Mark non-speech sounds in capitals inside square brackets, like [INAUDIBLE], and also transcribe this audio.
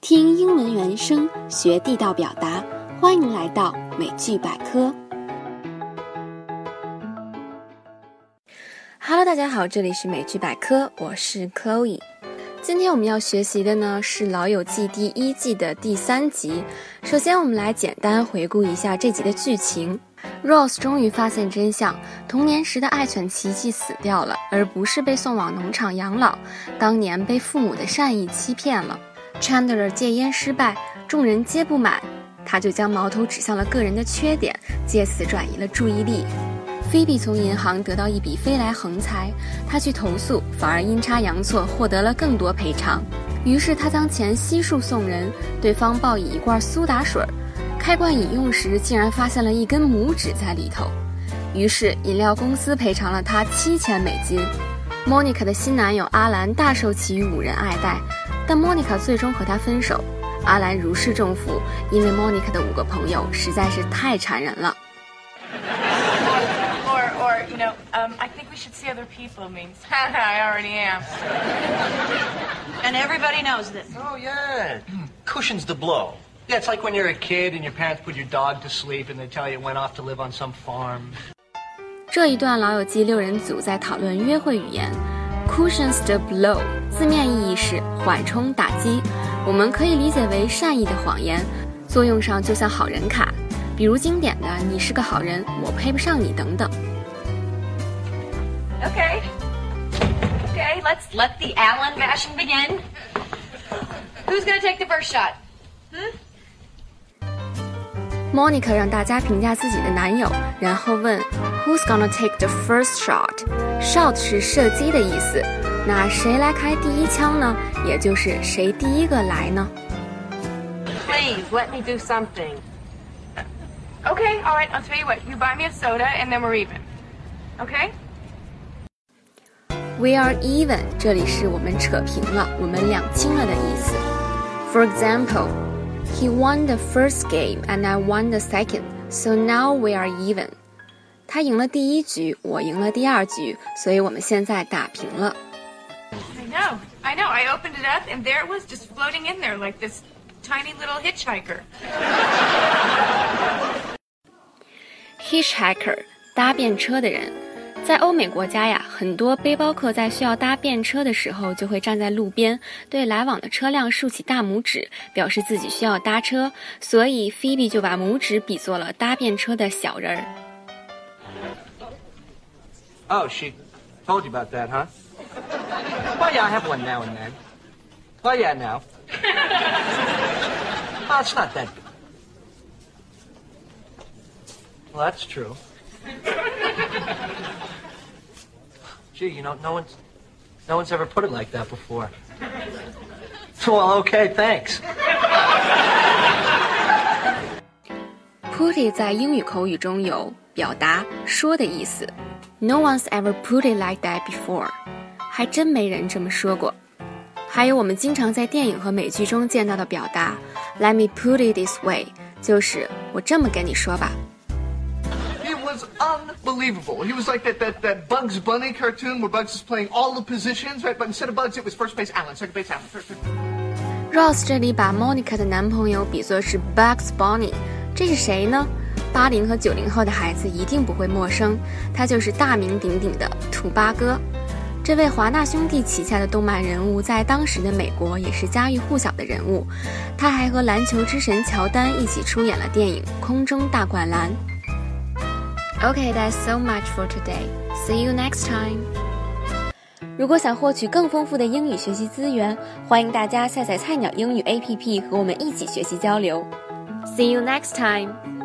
听英文原声，学地道表达。欢迎来到美剧百科。Hello，大家好，这里是美剧百科，我是 Chloe。今天我们要学习的呢是《老友记》第一季的第三集。首先，我们来简单回顾一下这集的剧情。Rose 终于发现真相，童年时的爱犬奇迹死掉了，而不是被送往农场养老。当年被父母的善意欺骗了。Chandler 戒烟失败，众人皆不满，他就将矛头指向了个人的缺点，借此转移了注意力。Phoebe 从银行得到一笔飞来横财，他去投诉，反而阴差阳错获得了更多赔偿。于是他将钱悉数送人，对方报以一罐苏打水，开罐饮用时竟然发现了一根拇指在里头。于是饮料公司赔偿了他七千美金。Monica 的新男友阿兰大受其余五人爱戴。但莫妮卡最终和他分手，阿兰如释重负，因为莫妮卡的五个朋友实在是太缠人了。Or, or, you know, um, I think we should see other people means, I already am. And everybody knows this. Oh, yeah. Cushions the blow. Yeah, it's like when you're a kid and your parents put your dog to sleep and they tell you it went off to live on some farm. 这一段老友记六人组在讨论约会语言。Cushions the blow，字面意义是缓冲打击，我们可以理解为善意的谎言，作用上就像好人卡，比如经典的“你是个好人，我配不上你”等等。Okay. Okay, let's let the Allen bashing begin. Who's gonna take the first shot? Hmm? Monica 让大家评价自己的男友，然后问 Who's gonna take the first shot？Shot 是射击的意思，那谁来开第一枪呢？也就是谁第一个来呢？Please let me do something. Okay, all right. I'll tell you what. You buy me a soda, and then we're even. Okay? We are even. 这里是我们扯平了，我们两清了的意思。For example. He won the first game and I won the second, so now we are even. 他赢了第一局，我赢了第二局，所以我们现在打平了。I know, I know. I opened it up and there it was, just floating in there like this tiny little hitchhiker. Hitchhiker，搭便车的人。在欧美国家呀，很多背包客在需要搭便车的时候，就会站在路边，对来往的车辆竖起大拇指，表示自己需要搭车。所以菲比就把拇指比作了搭便车的小人儿。Oh, she told you about that, huh? Well, yeah, I have one now and then. Well, yeah, now. [LAUGHS] Well, it's not that. Well, that's true. Gee, you know, no one's, no one's ever put it like that before. Well, okay, thanks. Put it 在英语口语中有 表达说的意思。No one's ever put it like that before，还真没人这么说过。还有我们经常在电影和美剧中见到的表达，Let me put it this way，就是我这么跟你说吧。was unbelievable. He was like that, that, that Bugs Bunny cartoon where Bugs is playing all the positions, right? But instead of Bugs, it was first base Alan, second base Alan, third base. Ross 这里把 Monica 的男朋友比作是 Bugs Bunny，这是谁呢？ 八零和九零后的孩子一定不会陌生，他就是大名鼎鼎的兔八哥。这位华纳兄弟旗下的动漫人物，在当时的美国也是家喻户晓的人物。他还和篮球之神乔丹一起出演了电影《空中大灌篮》。Okay, that's so much for today. See you next time. 如果想获取更丰富的英语学习资源，欢迎大家下载菜鸟英语 APP 和我们一起学习交流。See you next time.